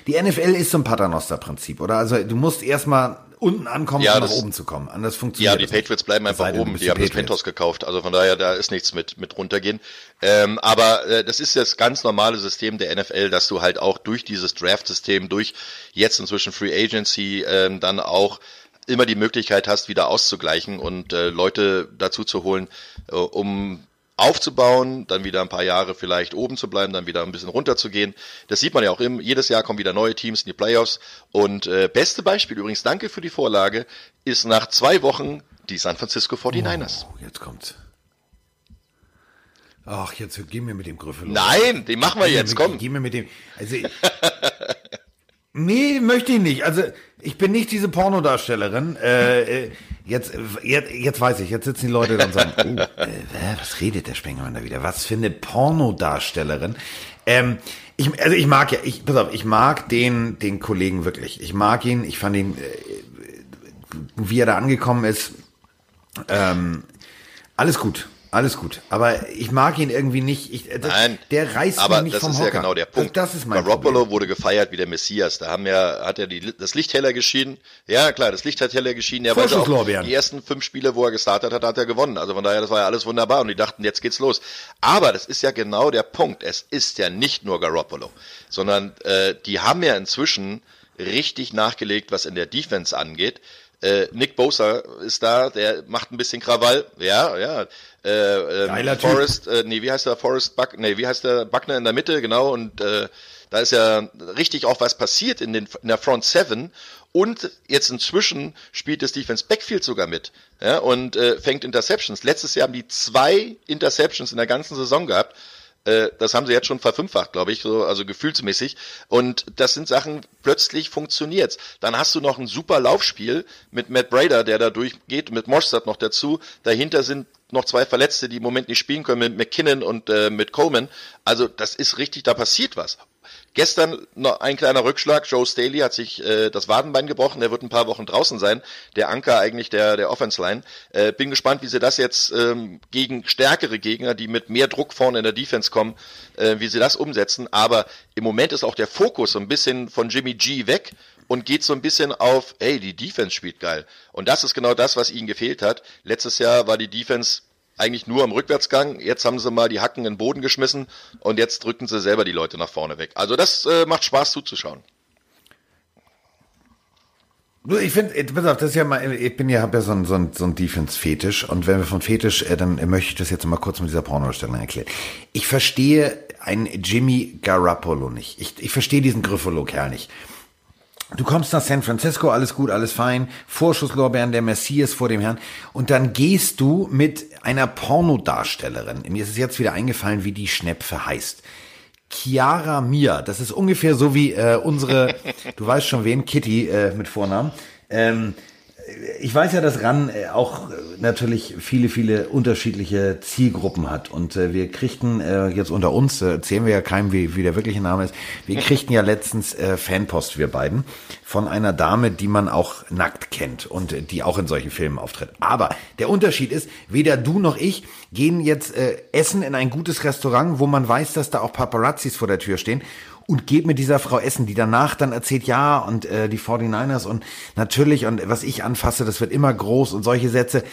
die NFL ist so ein Paternoster-Prinzip, oder? Also du musst erstmal unten ankommen, Ja, um nach das- oben zu kommen. Anders Ja, funktioniert die das nicht. Patriots bleiben einfach oben. Die haben das Patriots. Penthouse gekauft. Also von daher, da ist nichts mit, mit runtergehen. Ähm, aber äh, das ist das ganz normale System der NFL, dass du halt auch durch dieses Draft-System, durch jetzt inzwischen Free Agency, ähm, dann auch immer die Möglichkeit hast, wieder auszugleichen und äh, Leute dazu zu holen, äh, um aufzubauen, dann wieder ein paar Jahre vielleicht oben zu bleiben, dann wieder ein bisschen runter zu gehen. Das sieht man ja auch im, jedes Jahr kommen wieder neue Teams in die Playoffs. Und äh, beste Beispiel übrigens, danke für die Vorlage, ist nach zwei Wochen die San Francisco 49ers. Oh, jetzt kommt's. Ach, jetzt geh mir mit dem Griffel. los. Nein, den machen wir Geh mir jetzt, mit- komm. Geh mir mit dem. Also, nee, möchte ich nicht. Also, ich bin nicht diese Pornodarstellerin. Äh, äh, jetzt, jetzt, jetzt weiß ich, jetzt sitzen die Leute da und sagen, oh, äh, was redet der Spengermann da wieder? Was für eine Pornodarstellerin? Ähm, ich, also ich mag ja, ich, pass auf, ich mag den, den Kollegen wirklich. Ich mag ihn, ich fand ihn, äh, wie er da angekommen ist, ähm, alles gut, alles gut. Aber ich mag ihn irgendwie nicht. Ich, das, Nein, der reißt aber mich nicht das vom ist Hocker. ja genau der Punkt. Das, das ist mein Garoppolo Problem. wurde gefeiert wie der Messias. Da haben ja, hat er die, das Licht heller geschienen. Ja, klar, das Licht hat heller geschienen. Ja, weil auch die ersten fünf Spiele, wo er gestartet hat, hat er gewonnen. Also von daher, das war ja alles wunderbar. Und die dachten, jetzt geht's los. Aber das ist ja genau der Punkt. Es ist ja nicht nur Garoppolo, sondern äh, die haben ja inzwischen richtig nachgelegt, was in der Defense angeht. Äh, Nick Bosa ist da, der macht ein bisschen Krawall. Ja, ja. Äh, Typ. Forrest, äh, nee, wie heißt der Forrest Buck, nee, wie heißt der Buckner in der Mitte, genau, und äh, da ist ja richtig auch was passiert in, den, in der Front Seven und jetzt inzwischen spielt das Defense Backfield sogar mit ja, und äh, fängt Interceptions. Letztes Jahr haben die zwei Interceptions in der ganzen Saison gehabt. Äh, das haben sie jetzt schon verfünffacht, glaube ich, so, also gefühlsmäßig. Und das sind Sachen, plötzlich funktioniert's. Dann hast du noch ein super Laufspiel mit Matt Brader, der da durchgeht, mit Mostert noch dazu. Dahinter sind noch zwei Verletzte, die im Moment nicht spielen können, mit McKinnon und äh, mit Coleman. Also das ist richtig, da passiert was. Gestern noch ein kleiner Rückschlag. Joe Staley hat sich äh, das Wadenbein gebrochen. Der wird ein paar Wochen draußen sein. Der Anker eigentlich der, der Offense Line. Äh, bin gespannt, wie sie das jetzt ähm, gegen stärkere Gegner, die mit mehr Druck vorne in der Defense kommen, äh, wie sie das umsetzen. Aber im Moment ist auch der Fokus so ein bisschen von Jimmy G weg und geht so ein bisschen auf, hey, die Defense spielt geil. Und das ist genau das, was ihnen gefehlt hat. Letztes Jahr war die Defense eigentlich nur am Rückwärtsgang. Jetzt haben sie mal die Hacken in den Boden geschmissen und jetzt drücken sie selber die Leute nach vorne weg. Also das äh, macht Spaß zuzuschauen. Ich finde, das ist ja mal, ich bin ja, habe ja so ein, so ein, so ein Defense-Fetisch und wenn wir von Fetisch, äh, dann möchte ich das jetzt mal kurz mit dieser Pornostellung erklären. Ich verstehe einen Jimmy Garoppolo nicht. Ich, ich verstehe diesen Griffolo-Kerl nicht. Du kommst nach San Francisco, alles gut, alles fein, Vorschusslorbeeren der Messias vor dem Herrn und dann gehst du mit einer Pornodarstellerin, mir ist es jetzt wieder eingefallen, wie die Schnepfe heißt. Chiara Mia. Das ist ungefähr so wie äh, unsere, du weißt schon wen, Kitty äh, mit Vornamen. Ähm, ich weiß ja, dass RAN äh, auch äh, natürlich viele, viele unterschiedliche Zielgruppen hat. Und äh, wir kriegten äh, jetzt unter uns, äh, erzählen wir ja keinem, wie, wie der wirkliche Name ist, wir kriegten ja letztens äh, Fanpost, wir beiden, von einer Dame, die man auch nackt kennt und äh, die auch in solchen Filmen auftritt. Aber der Unterschied ist, weder du noch ich gehen jetzt äh, essen in ein gutes Restaurant, wo man weiß, dass da auch Paparazzis vor der Tür stehen und geht mit dieser Frau essen, die danach dann erzählt, ja, und äh, die 49ers und natürlich, und was ich anfasse, das wird immer groß und solche Sätze.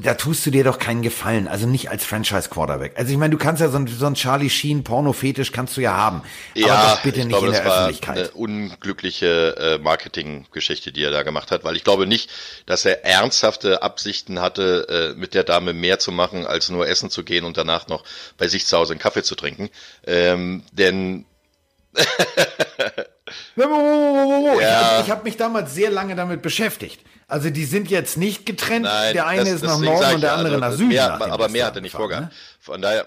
Da tust du dir doch keinen Gefallen, also nicht als Franchise-Quarterback. Also ich meine, du kannst ja so ein, so ein Charlie Sheen Porno-Fetisch kannst du ja haben, ja, aber das bitte nicht glaube, in der das Öffentlichkeit. Eine unglückliche äh, Marketinggeschichte, die er da gemacht hat, weil ich glaube nicht, dass er ernsthafte Absichten hatte, äh, mit der Dame mehr zu machen, als nur essen zu gehen und danach noch bei sich zu Hause einen Kaffee zu trinken. Ähm, denn. Ich habe hab mich damals sehr lange damit beschäftigt. Also die sind jetzt nicht getrennt. Nein, der eine das, ist nach Norden und der andere also, nach Süden. Mehr, nach aber mehr hat er nicht vorgehabt. Ne? Von daher.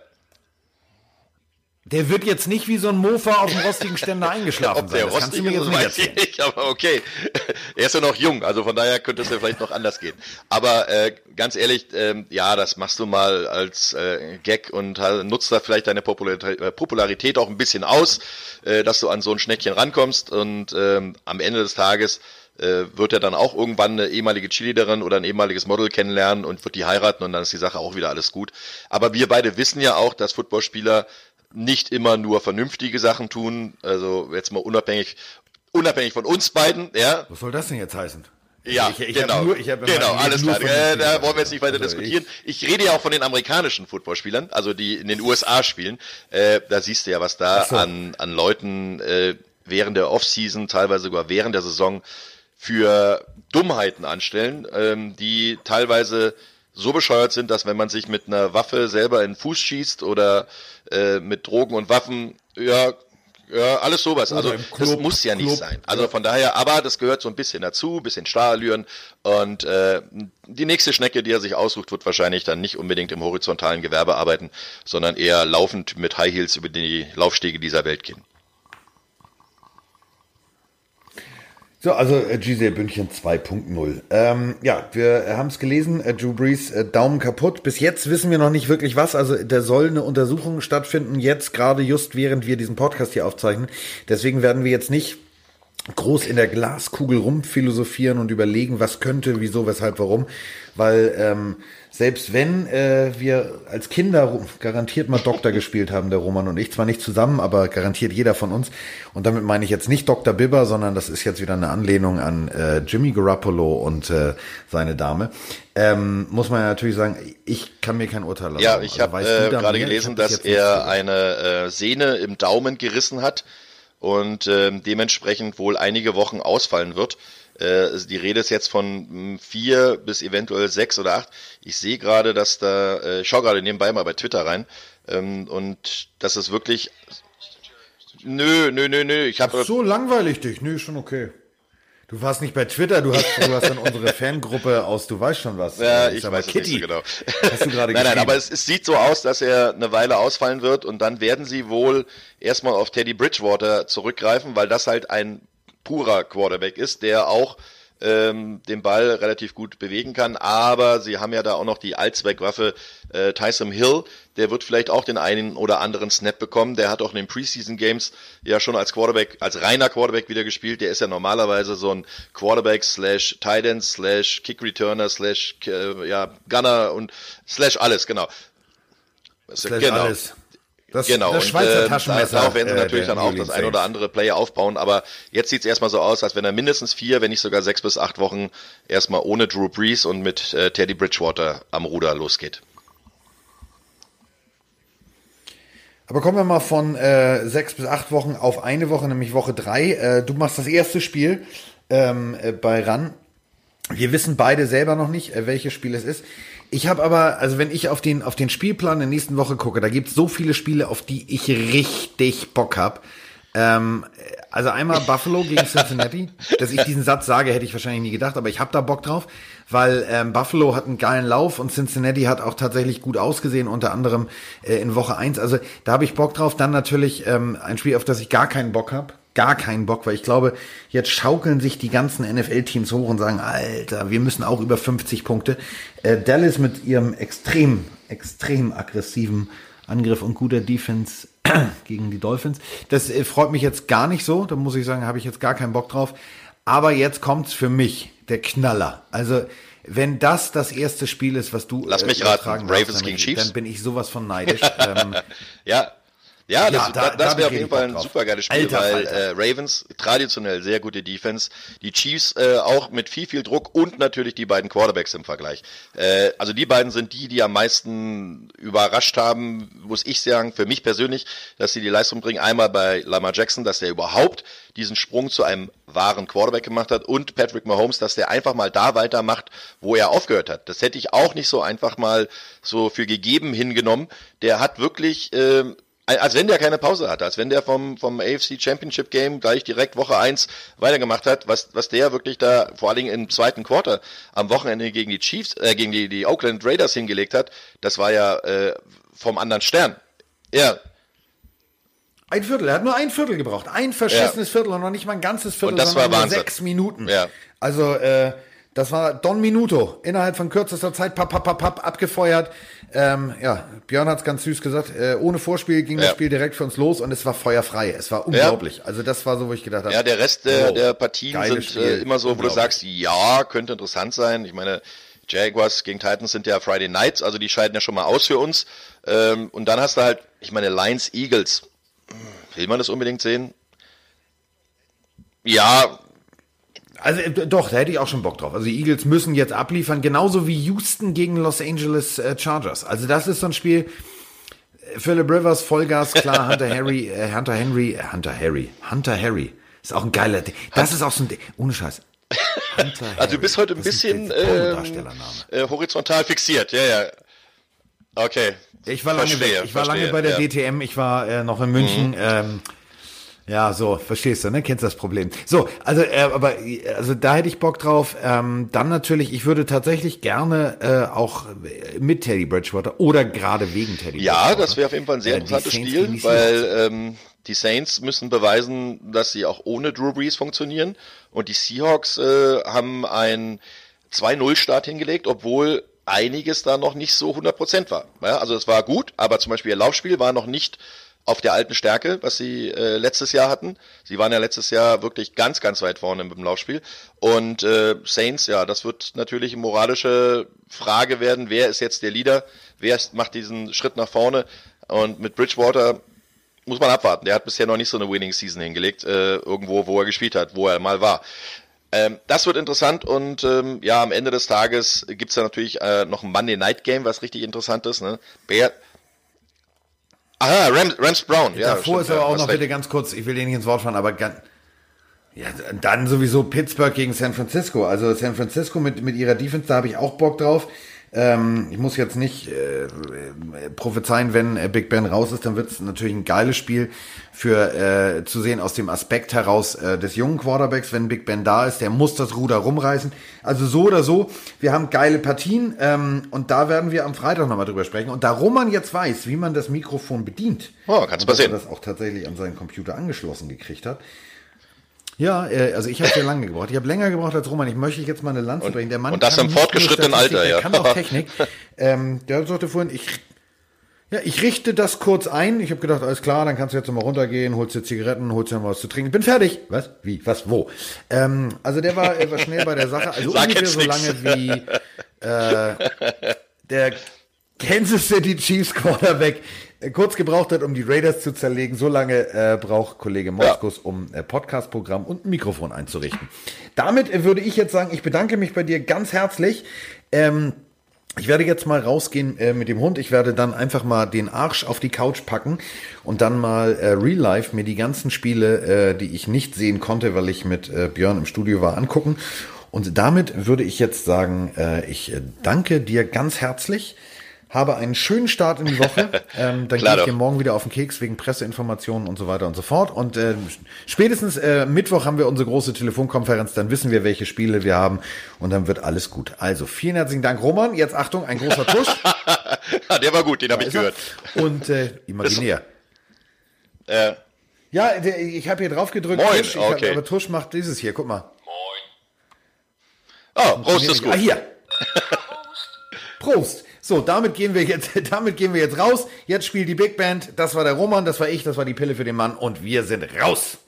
Der wird jetzt nicht wie so ein Mofa auf dem rostigen Ständer eingeschlafen Ob der sein. Das rostig ist, das weiß ich nicht, aber okay. Er ist ja noch jung, also von daher könnte es ja vielleicht noch anders gehen. Aber äh, ganz ehrlich, ähm, ja, das machst du mal als äh, Gag und äh, nutzt da vielleicht deine Popularität, äh, Popularität auch ein bisschen aus, äh, dass du an so ein Schneckchen rankommst und ähm, am Ende des Tages äh, wird er dann auch irgendwann eine ehemalige Cheerleaderin oder ein ehemaliges Model kennenlernen und wird die heiraten und dann ist die Sache auch wieder alles gut. Aber wir beide wissen ja auch, dass Footballspieler nicht immer nur vernünftige Sachen tun, also jetzt mal unabhängig, unabhängig von uns beiden, ja. Was soll das denn jetzt heißen? Ja, ich, ich genau, nur, genau, alles klar. Äh, da wollen wir jetzt nicht weiter also diskutieren. Ich, ich, rede ja auch von den amerikanischen Footballspielern, also die in den USA spielen. Äh, da siehst du ja, was da so. an, an Leuten äh, während der Offseason, teilweise sogar während der Saison für Dummheiten anstellen, ähm, die teilweise so bescheuert sind, dass wenn man sich mit einer Waffe selber in den Fuß schießt oder äh, mit Drogen und Waffen, ja, ja, alles sowas. Also Club, das muss ja nicht Club, sein. Also von daher, aber das gehört so ein bisschen dazu, bisschen Stahlallüren. Und äh, die nächste Schnecke, die er sich aussucht, wird wahrscheinlich dann nicht unbedingt im horizontalen Gewerbe arbeiten, sondern eher laufend mit High Heels über die Laufstege dieser Welt gehen. So, also äh, Gisele Bündchen 2.0. Ähm, ja, wir haben es gelesen, äh, Drew Brees äh, Daumen kaputt. Bis jetzt wissen wir noch nicht wirklich was. Also da soll eine Untersuchung stattfinden, jetzt gerade just während wir diesen Podcast hier aufzeichnen. Deswegen werden wir jetzt nicht groß in der Glaskugel rumphilosophieren und überlegen, was könnte, wieso, weshalb, warum. Weil ähm, selbst wenn äh, wir als Kinder garantiert mal Doktor gespielt haben, der Roman und ich, zwar nicht zusammen, aber garantiert jeder von uns. Und damit meine ich jetzt nicht Dr. Bibber, sondern das ist jetzt wieder eine Anlehnung an äh, Jimmy Garoppolo und äh, seine Dame. Ähm, muss man ja natürlich sagen, ich kann mir kein Urteil lassen. Ja, ich also, habe äh, gerade gelesen, dass er eine äh, Sehne im Daumen gerissen hat und äh, dementsprechend wohl einige Wochen ausfallen wird. Äh, die Rede ist jetzt von hm, vier bis eventuell sechs oder acht. Ich sehe gerade, dass da, äh, ich schaue gerade nebenbei mal bei Twitter rein ähm, und das ist wirklich. Nö, nö, nö, nö. Ich habe so langweilig dich. Nö, schon okay. Du warst nicht bei Twitter, du hast, du hast dann unsere Fangruppe aus, du weißt schon was. Ja, ich, ich weiß Kitty. nicht so genau. Hast du gerade Nein, nein, aber es, es, sieht so aus, dass er eine Weile ausfallen wird und dann werden sie wohl erstmal auf Teddy Bridgewater zurückgreifen, weil das halt ein purer Quarterback ist, der auch ähm, den Ball relativ gut bewegen kann. Aber sie haben ja da auch noch die Allzweckwaffe äh, Tyson Hill. Der wird vielleicht auch den einen oder anderen Snap bekommen. Der hat auch in den Preseason Games ja schon als Quarterback, als reiner Quarterback wieder gespielt. Der ist ja normalerweise so ein Quarterback slash Tight End slash Kick Returner slash äh, ja Gunner und slash alles genau. Slash genau. alles. Das, genau, das und Schweizer äh, Taschenmesser. darauf werden sie äh, natürlich der dann auch das ein oder andere Play aufbauen, aber jetzt sieht's erstmal so aus, als wenn er mindestens vier, wenn nicht sogar sechs bis acht Wochen erstmal ohne Drew Brees und mit äh, Teddy Bridgewater am Ruder losgeht. Aber kommen wir mal von äh, sechs bis acht Wochen auf eine Woche, nämlich Woche drei. Äh, du machst das erste Spiel ähm, äh, bei RAN. Wir wissen beide selber noch nicht, äh, welches Spiel es ist. Ich habe aber, also wenn ich auf den, auf den Spielplan der nächsten Woche gucke, da gibt's so viele Spiele, auf die ich richtig Bock hab. Ähm, also einmal Buffalo gegen Cincinnati. Dass ich diesen Satz sage, hätte ich wahrscheinlich nie gedacht, aber ich habe da Bock drauf, weil ähm, Buffalo hat einen geilen Lauf und Cincinnati hat auch tatsächlich gut ausgesehen, unter anderem äh, in Woche eins. Also da habe ich Bock drauf. Dann natürlich ähm, ein Spiel, auf das ich gar keinen Bock habe. Gar keinen Bock, weil ich glaube, jetzt schaukeln sich die ganzen NFL-Teams hoch und sagen, Alter, wir müssen auch über 50 Punkte. Äh, Dallas mit ihrem extrem, extrem aggressiven Angriff und guter Defense gegen die Dolphins. Das äh, freut mich jetzt gar nicht so. Da muss ich sagen, habe ich jetzt gar keinen Bock drauf. Aber jetzt kommt's für mich, der Knaller. Also, wenn das das erste Spiel ist, was du Lass mich übertragen raten, Ravens dann- gegen Chiefs? Dann bin ich sowas von neidisch. ähm, Ja, ja, das, Ja, da- da, da das hab wäre auf jeden Fall ein super geiles Spiel, Alter weil äh, Ravens traditionell sehr gute Defense, die Chiefs äh, auch mit viel, viel Druck und natürlich die beiden Quarterbacks im Vergleich. Äh, also die beiden sind die, die am meisten überrascht haben, muss ich sagen, für mich persönlich, dass sie die Leistung bringen. Einmal bei Lamar Jackson, dass der überhaupt diesen Sprung zu einem wahren Quarterback gemacht hat und Patrick Mahomes, dass der einfach mal da weitermacht, wo er aufgehört hat. Das hätte ich auch nicht so einfach mal so für gegeben hingenommen. Der hat wirklich ähm, als wenn der keine Pause hatte, als wenn der vom, vom AFC Championship Game gleich direkt Woche eins weitergemacht hat, was, was der wirklich da vor allen Dingen im zweiten Quarter am Wochenende gegen die Chiefs, äh, gegen die, die Oakland Raiders hingelegt hat, das war ja äh, vom anderen Stern. Ja, ein Viertel, er hat nur ein Viertel gebraucht. Ein verschissenes Viertel und noch nicht mal ein ganzes Viertel, Und das sondern war nur Wahnsinn. sechs Minuten. Ja. Also, äh, das war Don Minuto. Innerhalb von kürzester Zeit papp, papp, papp, abgefeuert. Ähm, ja, Björn hat's ganz süß gesagt. Äh, ohne Vorspiel ging das Ja. Spiel direkt für uns los und es war feuerfrei. Es war unglaublich. Also das war so, wo ich gedacht habe. Ja, der Rest der, wow, der Partien sind äh, immer so, wo du sagst, ja, könnte interessant sein. Ich meine, Jaguars gegen Titans sind ja Friday Nights, also die scheiden ja schon mal aus für uns. Ähm, und dann hast du halt, ich meine, Lions, Eagles. Hm, Will man das unbedingt sehen? Ja, Also äh, doch, da hätte ich auch schon Bock drauf. Also die Eagles müssen jetzt abliefern, genauso wie Houston gegen Los Angeles äh, Chargers. Also das ist so ein Spiel. äh, Philip Rivers, Vollgas, klar, Hunter Harry, äh, Hunter Henry, äh, Hunter Harry, Hunter Harry. Ist auch ein geiler, Ding. das ist auch so ein, Ding. ohne Scheiß. Hunter also du bist heute ein Das bisschen ähm, äh, horizontal fixiert. Ja, ja. Okay. Ich war lange Verstehe, weg. Ich war verstehe, lange bei der ja. Mhm. DTM. Ich war äh, noch in München. Ähm, ja, so, verstehst du, ne? Kennst das Problem. So, also, äh, aber, äh, also da hätte ich Bock drauf. Ähm, dann natürlich, ich würde tatsächlich gerne äh, auch mit Teddy Bridgewater oder gerade wegen Teddy Ja, Bridgewater. das wäre auf jeden Fall ein sehr Äh, interessantes Saints Spiel, weil ähm, die Saints müssen beweisen, dass sie auch ohne Drew Brees funktionieren. Und die Seahawks äh, haben einen 2-0-Start hingelegt, obwohl einiges da noch nicht so 100% war. Ja, also es war gut, aber zum Beispiel ihr Laufspiel war noch nicht auf der alten Stärke, was sie äh, letztes Jahr hatten. Sie waren ja letztes Jahr wirklich ganz, ganz weit vorne dem Laufspiel. Und äh, Saints, ja, das wird natürlich eine moralische Frage werden. Wer ist jetzt der Leader? Wer ist, macht diesen Schritt nach vorne? Und mit Bridgewater muss man abwarten. Der hat bisher noch nicht so eine Winning Season hingelegt, äh, irgendwo, wo er gespielt hat, wo er mal war. Ähm, das wird interessant und ähm, ja, am Ende des Tages gibt's da natürlich äh, noch ein Monday Night Game, was richtig interessant ist. Ne? Bear Aha, Rams, Rams Brown. Ja, Davor stimmt, ist aber auch noch recht. bitte ganz kurz, ich will dir nicht ins Wort fahren, aber ganz, ja, dann sowieso Pittsburgh gegen San Francisco. Also San Francisco mit, mit ihrer Defense, da habe ich auch Bock drauf. Ähm, ich muss jetzt nicht äh, prophezeien, wenn äh, Big Ben raus ist, dann wird es natürlich ein geiles Spiel für äh, zu sehen aus dem Aspekt heraus äh, des jungen Quarterbacks, wenn Big Ben da ist, der muss das Ruder rumreißen. Also so oder so, wir haben geile Partien ähm, und da werden wir am Freitag nochmal drüber sprechen. Und da Roman jetzt weiß, wie man das Mikrofon bedient, Oh, kann's und dass er passieren. das auch tatsächlich an seinen Computer angeschlossen gekriegt hat, ja, äh, also ich habe sehr lange gebraucht. Ich habe länger gebraucht als Roman. Ich möchte jetzt mal eine Lanze Und- brechen. Der Mann und das im fortgeschrittenen Alter, der ja. kann auch Technik. ähm, der sagte vorhin, ich, ja, ich richte das kurz ein. Ich habe gedacht, alles klar, dann kannst du jetzt mal runtergehen, holst dir Zigaretten, holst dir noch was zu trinken. Ich bin fertig. Was? Wie? Was? Wo? Ähm, also der war, war schnell bei der Sache. Also Sag ungefähr so lange wie äh, der Kansas City Chiefs Quarterback kurz gebraucht hat, um die Raiders zu zerlegen. So lange äh, braucht Kollege Moskus, ja. um äh, Podcast-Programm und ein Mikrofon einzurichten. Damit äh, würde ich jetzt sagen, ich bedanke mich bei dir ganz herzlich. Ähm, ich werde jetzt mal rausgehen äh, mit dem Hund. Ich werde dann einfach mal den Arsch auf die Couch packen und dann mal äh, real life mir die ganzen Spiele, äh, die ich nicht sehen konnte, weil ich mit äh, Björn im Studio war, angucken. Und damit würde ich jetzt sagen, äh, ich äh, danke dir ganz herzlich habe einen schönen Start in die Woche. Ähm, dann gehe ich dir morgen wieder auf den Keks wegen Presseinformationen und so weiter und so fort. Und äh, spätestens äh, Mittwoch haben wir unsere große Telefonkonferenz. Dann wissen wir, welche Spiele wir haben und dann wird alles gut. Also vielen herzlichen Dank, Roman. Jetzt Achtung, ein großer Tusch. der war gut, den habe ich gehört. Und äh, imaginär. äh. Ja, der, ich habe hier drauf gedrückt. Moin, Tusch. okay. Hab, aber Tusch macht dieses hier. Guck mal. Moin. Oh, Prost ist gut. Ah, hier. Prost. So, damit gehen wir jetzt, damit gehen wir jetzt raus. Jetzt spielt die Big Band. Das war der Roman, das war ich, das war die Pille für den Mann und wir sind raus.